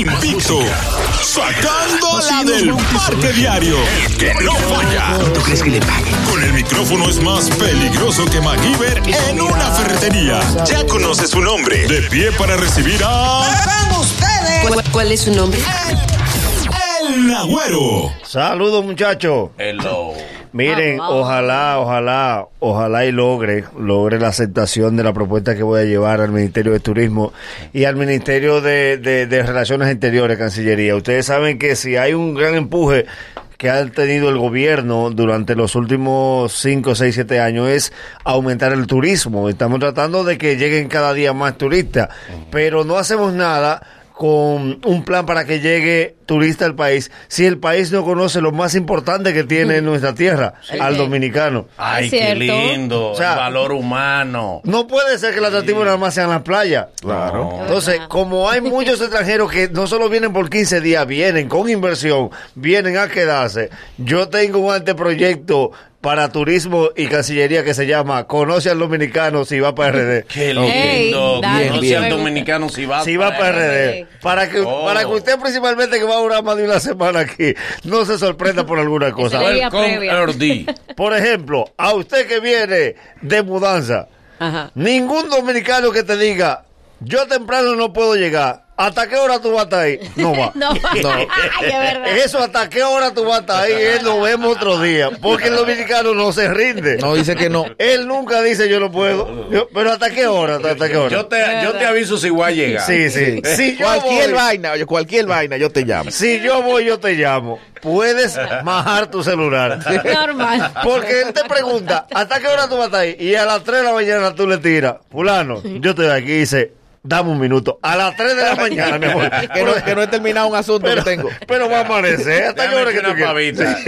invicto, sacando la del parque diario. El que no falla. ¿Tú crees que le pague? Con el micrófono es más peligroso que MacGyver en una ferretería. Ya conoce su nombre. De pie para recibir a. ¿Cuál, cuál es su nombre? El Agüero. Saludos muchachos. Hello. Miren, ojalá, ojalá, ojalá y logre, logre la aceptación de la propuesta que voy a llevar al Ministerio de Turismo y al Ministerio de, de- de Relaciones Exteriores, Cancillería. Ustedes saben que si hay un gran empuje que ha tenido el gobierno durante los últimos 5, 6, 7 años es aumentar el turismo. Estamos tratando de que lleguen cada día más turistas, pero no hacemos nada con un plan para que llegue turista al país si el país no conoce lo más importante que tiene en nuestra tierra, al dominicano. Ay, qué lindo. O sea, el valor humano. No puede ser que el atractivo nada más sean las playas. Claro. Entonces, verdad. como hay muchos extranjeros que no solo vienen por 15 días, vienen con inversión, vienen a quedarse. Yo tengo un anteproyecto para turismo y cancillería que se llama Conoce al dominicano si va para RD. Qué lindo. no bien. seas dominicano si vas Si va para RD. Para que, Oh. para que usted principalmente que va a durar más de una semana aquí, no se sorprenda por alguna cosa. Por ejemplo, a usted que viene de mudanza, Ajá. ningún dominicano que te diga, yo temprano no puedo llegar. ¿Hasta qué hora tú vas a estar ahí? No va. No, Ay, es verdad. Eso, ¿hasta qué hora tú vas a estar ahí? Él lo vemos otro día. Porque el dominicano no se rinde. No, dice que no. Él nunca dice yo no puedo. Yo- pero ¿hasta qué hora? ¿Hasta qué hora? Yo te, yo te aviso si voy a llegar. Sí, sí. Si cualquier voy- vaina, oye, cualquier vaina, yo te llamo. Si yo voy, yo te llamo. Puedes majar tu celular. Normal. Porque él te pregunta, ¿hasta qué hora tú vas a estar ahí? Y a las 3 de la mañana tú le tiras, fulano, yo estoy aquí y dice, dame un minuto. A las 3 de la mañana, mi amor. Que no, que no he terminado un asunto pero, que tengo. pero va a amanecer. ¿Hasta hora que echar tú una quieres? pavita.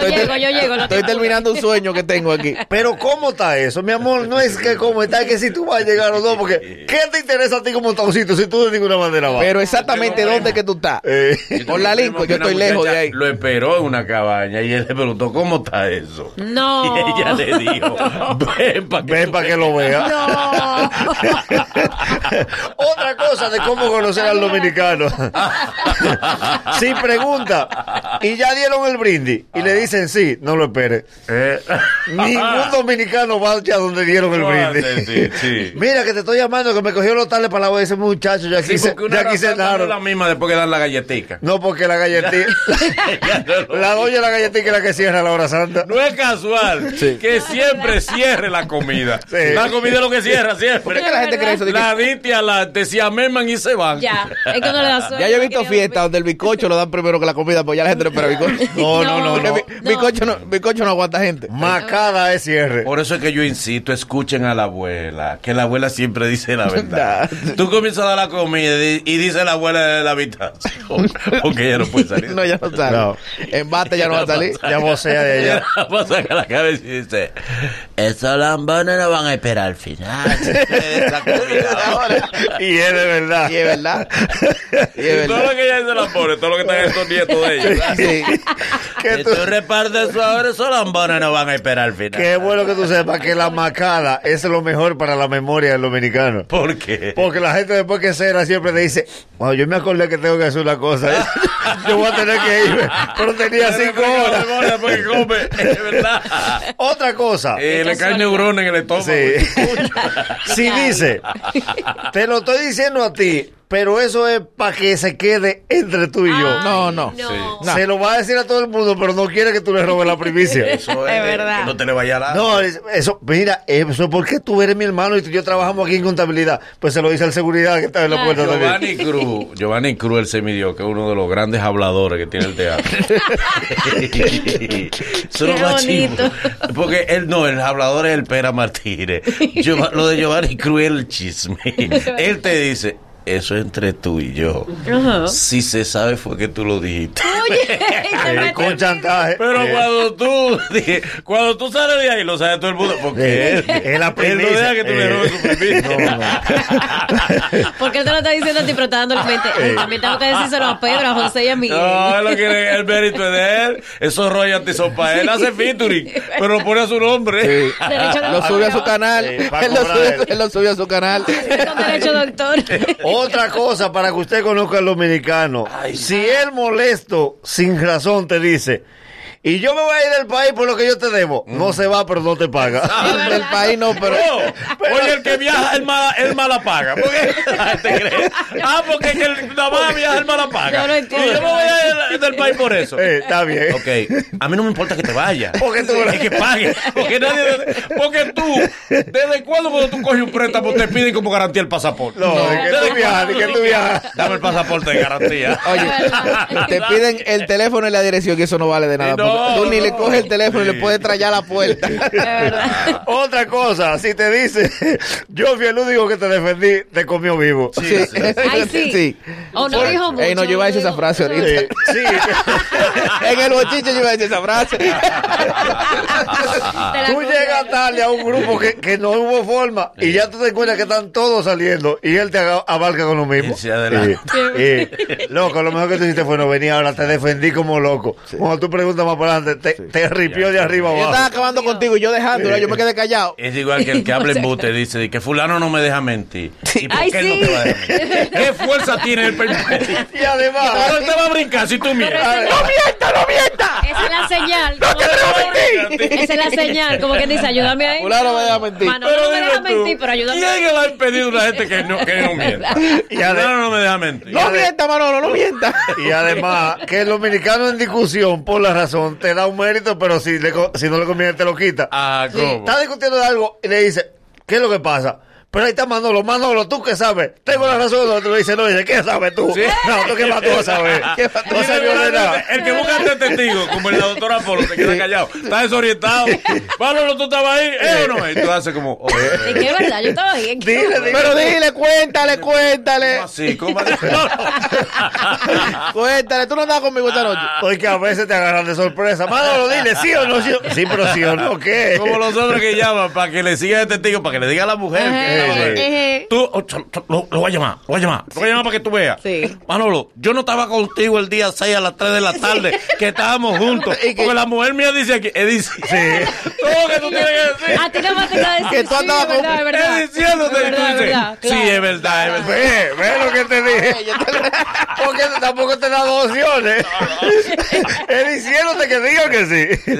Yo llego, yo llego. no te Estoy terminando un sueño que tengo aquí. Pero ¿cómo está eso? Mi amor, no es que cómo está, es que si tú vas a llegar o no, porque ¿qué te interesa a ti como taxito si tú de ninguna manera vas? Pero exactamente dónde que tú estás. Eh, Por la Lincoln, yo estoy lejos de ahí. Lo esperó en una cabaña y él le preguntó, ¿cómo está eso? No. Y ella le dijo, ven para que, ven para que lo vea. No. Otra cosa de cómo conocer al dominicano. si pregunta y ya dieron el brindis y le dicen sí, no lo espere. Eh, Ningún dominicano va ya donde dieron el brindis. Sí, sí. Mira que te estoy llamando que me cogió los tales para la ese muchacho, ya Sí, aquí, se, porque una ya aquí no la misma después que dan la galletica. No, porque la galletita, la doña de la galletita es la que cierra la hora santa. No es casual que siempre cierre la comida. Sí. La comida es lo que cierra siempre. ¿Por qué que la gente cree eso? De La diste adelante, se ameman y se van. Ya. Es que no le da sueño. ya yo he visto fiestas donde el bizcocho lo dan primero que la comida, pues ya la gente no espera bizcocho. No, no, no, no. bi- bizcocho no, bizcocho no aguanta gente. Macada es cierre. Por eso es que yo insisto, escuchen a la abuela, que la abuela siempre dice la verdad. Nah. Tú comienzas a dar la comida y, dice la abuela de la habitación, porque ella no puede salir. No, ya no sale. No. En bate ya no va a salir. Ya vocea de. Ella saca la cabeza y dice, esos lambones no van a esperar al final. Y es de verdad. Y es verdad. Y es todo lo que ella se la pone, todo lo que están estos nietos de ellos. Sí. Que Si tú- tú repartes eso ahora, esos lambones no van a esperar al final. Qué bueno que tú sepas que la macada es lo mejor para la memoria del dominicano. ¿Por qué? Porque la gente después que cena siempre te dice, wow, yo me acordé que tengo que hacer una cosa. ¿eh? yo voy a tener que irme. Pero tenía cinco horas. Porque come, es verdad. Otra cosa. Eh, le cae neurona en el estómago. Sí. si dice, te lo estoy diciendo a ti, pero eso es para que se quede entre tú y yo. Ay, No, no. No. Se lo va a decir a todo el mundo, pero no quiere que tú le robes la primicia. Eso Es verdad. que no te le vaya a la. No, es- eso, mira, eso es porque tú eres mi hermano y tú y yo trabajamos aquí en contabilidad. Pues se lo dice al seguridad que está en la Claro. puerta también. Giovanni Cruz, Giovanni Cruz, él se midió, que es uno de los grandes habladores que tiene el teatro. Eso Qué chimbo. bonito. Porque él no, el hablador es el Pera Martínez. Lo de Giovanni Cruz es el chisme. Él te dice, eso es entre tú y yo. Si se sabe fue que tú lo dijiste. Oye, Eh, con chantaje. Pero Eh, cuando tú dije, cuando tú sales de ahí lo sabe todo el mundo porque Eh, él, es la él no deja que tú le Eh, robes su primicia. no, no. Porque él te lo está diciendo a ti, pero está dando la mente. Ay, También tengo que decírselo a Pedro, a José y a Miguel. No, él lo quiere, el mérito es de él. Esos royalties son para él. Hace featuring, pero lo pone a su nombre. Sí. Lo sube a su canal. Sí, para él, lo cobrar sube, él. él lo sube a su canal. Con derecho doctor. Otra cosa para que usted conozca al dominicano. si él molesto, sin razón, te dice, y yo me voy a ir del país por lo que yo te debo, no se va, pero no te paga. Del país no, pero. No, oye, el que viaja, el mala, el mala paga. ¿Por qué la gente cree? Ah, porque el que nada más viaja, el mala paga. Yo no entiendo. Y yo me voy a ir del país por eso. Eh, está bien. Ok, a mí no me importa que te vayas. Porque tú- es que pague. Porque nadie. Porque tú, ¿desde cuándo cuando tú coges un préstamo te piden como garantía el pasaporte? No, de que ¿Desde tú viajas, de que tú viajas. Dame el pasaporte de garantía. Oye, te piden el teléfono y la dirección y eso no vale de nada. No, tú ni le coges el teléfono y le puedes traer a la puerta. Otra cosa, si te dice, yo fui el único que te defendí, te comió vivo. Sí. Ay, sí. O no dijo mucho. Ey, no, yo iba a decir esa frase Sí, ahorita. sí. en el bochiche yo iba a decir esa frase. Tú llegas tarde a un grupo que, que no hubo forma y ya tú te encuentras que están todos saliendo y él te abarca con lo mismo. Y- y, loco, lo mejor que tú hiciste fue no venir ahora, te defendí como loco. Cuando tú preguntas más para adelante, te, te ripió de arriba Yo estaba abajo. acabando contigo y yo dejándola, yo me quedé callado. Es igual que el que habla en bute dice de que fulano no me deja mentir. ¿Y por Ay, qué él sí. no te va a dejar mentir? ¿Qué fuerza tiene el mentir? Y además, Ahora te va a brincar si tú miras. ¡No mienta, no mienta! Esa es la señal. como- Esa es la señal. Como que dice, ayúdame ahí. Fulano me deja mentir. Manolo no me deja mentir, pero ayúdame ¿Quién le ha impedido a una gente que no, que no mienta? Y ade- Fulano no me deja mentir. No mienta, Manolo, no mienta. y además, que el dominicano en discusión, por la razón, te da un mérito, pero si, le si no le conviene, te lo quita. Ah, ¿cómo? Está discutiendo de algo y le dice, ¿qué es lo que pasa? Pero ahí está Manolo, Manolo, ¿tú qué sabes? Tengo la razón. El otro le dice, no, dice, ¿qué sabes tú? Sí. No, ¿tú qué más tú vas a saber? ¿Qué más tú vio de nada. El que busca este testigo, como el la doctora Polo, se queda callado. Está desorientado. Manolo, ¿tú estabas ahí? ¿Eh o no? Y tú haces como... oh, eh, Es que es verdad, yo estaba ahí. Dile, dile. Pero dile, cuéntale, cuéntale. ¿Cómo así? ¿Cómo así? No, no. Cuéntale, tú no andabas conmigo esta noche. Porque a veces te agarran de sorpresa. Manolo, dile, ¿sí o no? Sí, o- sí pero sí o no, ¿qué? Como los hombres que llaman para que le siga el testigo, para que le diga a la mujer. que- Tú, oh, lo, lo voy a llamar, lo voy a llamar, lo voy a llamar para que tú veas. Sí. Manolo, yo no estaba contigo el día 6 a las 3 de la tarde, que estábamos juntos. Porque la mujer mía dice aquí, es dice, todo lo que tú tienes que decir. A ti no a decir. Que tú sí, andabas es verdad, con- es verdad. Diciéndote, y tú dices, sí, es verdad, es verdad. Ve, ve lo que te dije. Porque tampoco te da dos opciones. Es diciéndote que diga que sí.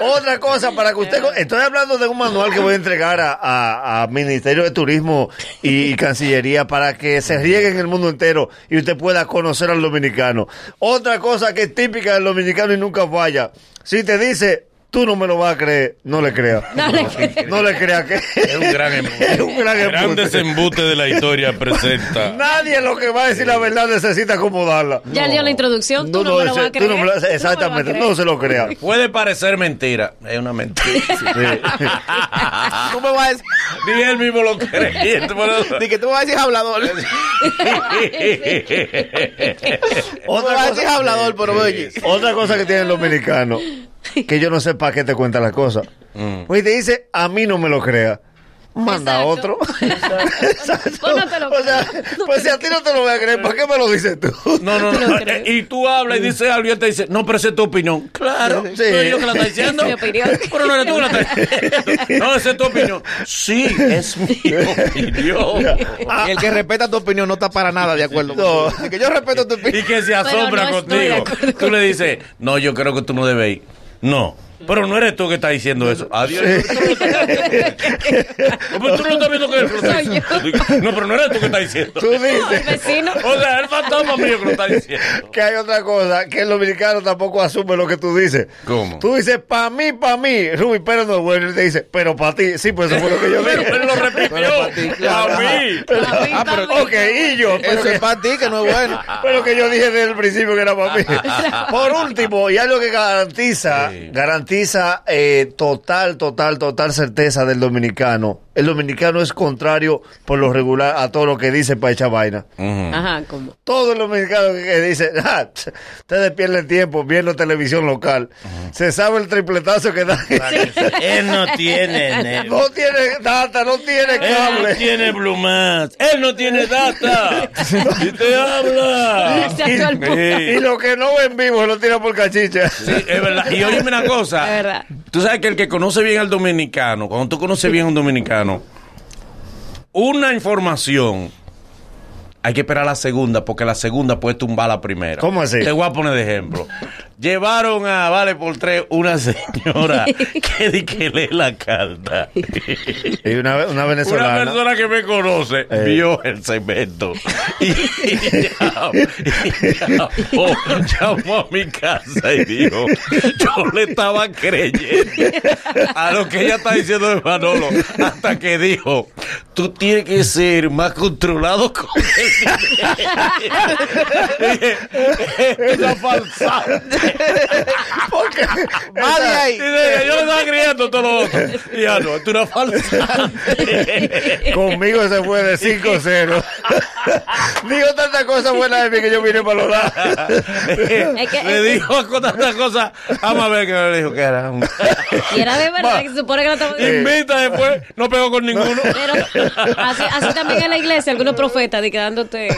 Otra cosa para que usted... Estoy hablando de un manual que voy a entregar a, a- a Ministerio de Turismo y, Cancillería para que se riegue en el mundo entero y usted pueda conocer al dominicano. Otra cosa que es típica del dominicano y nunca falla. Si te dice, tú no me lo vas a creer, no le creas. No le creas. No le creas que... Es un gran embute. Es un gran embute. Grandes embutes de la historia presenta. Nadie lo que va a decir la verdad necesita acomodarla. Ya él dio la introducción, tú no me lo vas a tú no me lo- creer. exactamente, Tú no, no se lo crea. Puede parecer mentira, es una mentira. Tú me vas a decir, Ni él mismo lo cree. di que tú me vas a decir hablador. Tú me vas a decir hablador, pero oye. Otra cosa que tiene el dominicano, que yo no sé para qué te cuenta las cosas. Pues te dice, a mí no me lo crea. Manda a Exacto. otro. Exacto. Pues no te lo o sea, pues si a ti no te lo voy a creer, ¿para qué me lo dices tú? No, no, no. Y tú hablas y dices algo y él te dice, no, pero esa es tu opinión. Claro, Sí. soy yo que la está diciendo. Es mi opinión. Pero no eres tú que la estás diciendo. No, esa es tu opinión. Sí, es mi opinión. Y el que respeta tu opinión no está para nada de acuerdo. No. Que yo respeto tu Y opinión. que se asombra no contigo. Tú le dices, no, yo creo que tú no debes ir. No. Pero no eres tú que estás diciendo eso. Adiós. Pero tú no estás viendo que yo. diciendo. No, pero no eres tú que estás diciendo. Tú El dices vecino. O sea, el fantasma mío que lo está diciendo. que hay otra cosa, que el dominicano tampoco asume lo que tú dices. ¿Cómo? Tú dices, para mí, para mí, Ruby Pérez no es bueno. Y te dice, pero para ti, sí, pues eso fue lo que yo Pero dije. él lo repitió. Pero para mí. Ah, pero-. Ok, y yo, pero Eso que- es para ti, que no es bueno. Pero que yo dije desde el principio que era para mí. Por último, y algo que garantiza, Sí. Garantiza eh, total, total, total certeza del dominicano. El dominicano es contrario por lo regular a todo lo que dice para echar vaina. Ajá, como. Todo el dominicano que, dice, ah, ustedes pierden tiempo viendo televisión local. Se sabe el tripletazo que da. Él no tiene net. no tiene data, no tiene Él no cable. tiene Blumas. Él no tiene data. Y te habla. Y lo que no ve en vivo lo tira por cachicha. Sí, es verdad. Y óyeme una cosa. Es verdad. Tú sabes que el que conoce bien al dominicano, cuando tú conoces bien a un dominicano, una información hay que esperar la segunda porque la segunda puede tumbar la primera. ¿Cómo así? Te voy a poner de ejemplo. Llevaron a Vale por tres una señora que di que lee la carta. Y una, una Una venezolana. persona que me conoce Eh. vio el segmento y, y llamó, y llamó- llamó a mi casa y dijo, yo le estaba creyendo a lo que ella está diciendo de Manolo hasta que dijo, tú tienes que ser más controlado con el dinero". Es una falsante. Más de ahí. Dice, yo le estaba creyendo todo lo otro. Y ya no, tú una falsante. Conmigo se fue de 5-0. Digo tantas cosas buenas de mí que yo vine para los lados. Es que- le dijo con tantas cosas a Mabel que me dijo que era un... Y era de verdad que se supone que no estaba Invita después, no pegó con ninguno. Pero así, así también en la iglesia, algunos profetas de que dándote,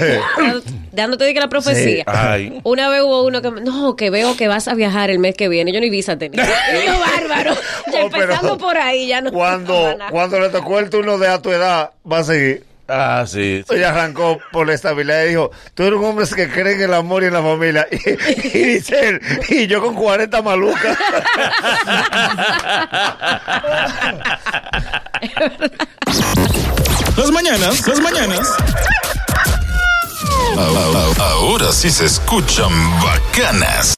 dándote, de que la profecía. Ay. Una vez hubo uno que me- no, que veo que vas a viajar el mes que viene. Yo ni visa tenía. Yo, bárbaro. Ya Oh, empezando por ahí, ya no. Cuando, cuando le tocó el turno de a tu edad, va a seguir. Ah, sí. sí. Ella arrancó por la estabilidad y dijo, tú eres un hombre que cree en el amor y en la familia. Y, y dice él, y yo con 40 malucas. Las mañanas, las mañanas. Ahora sí se escuchan bacanas.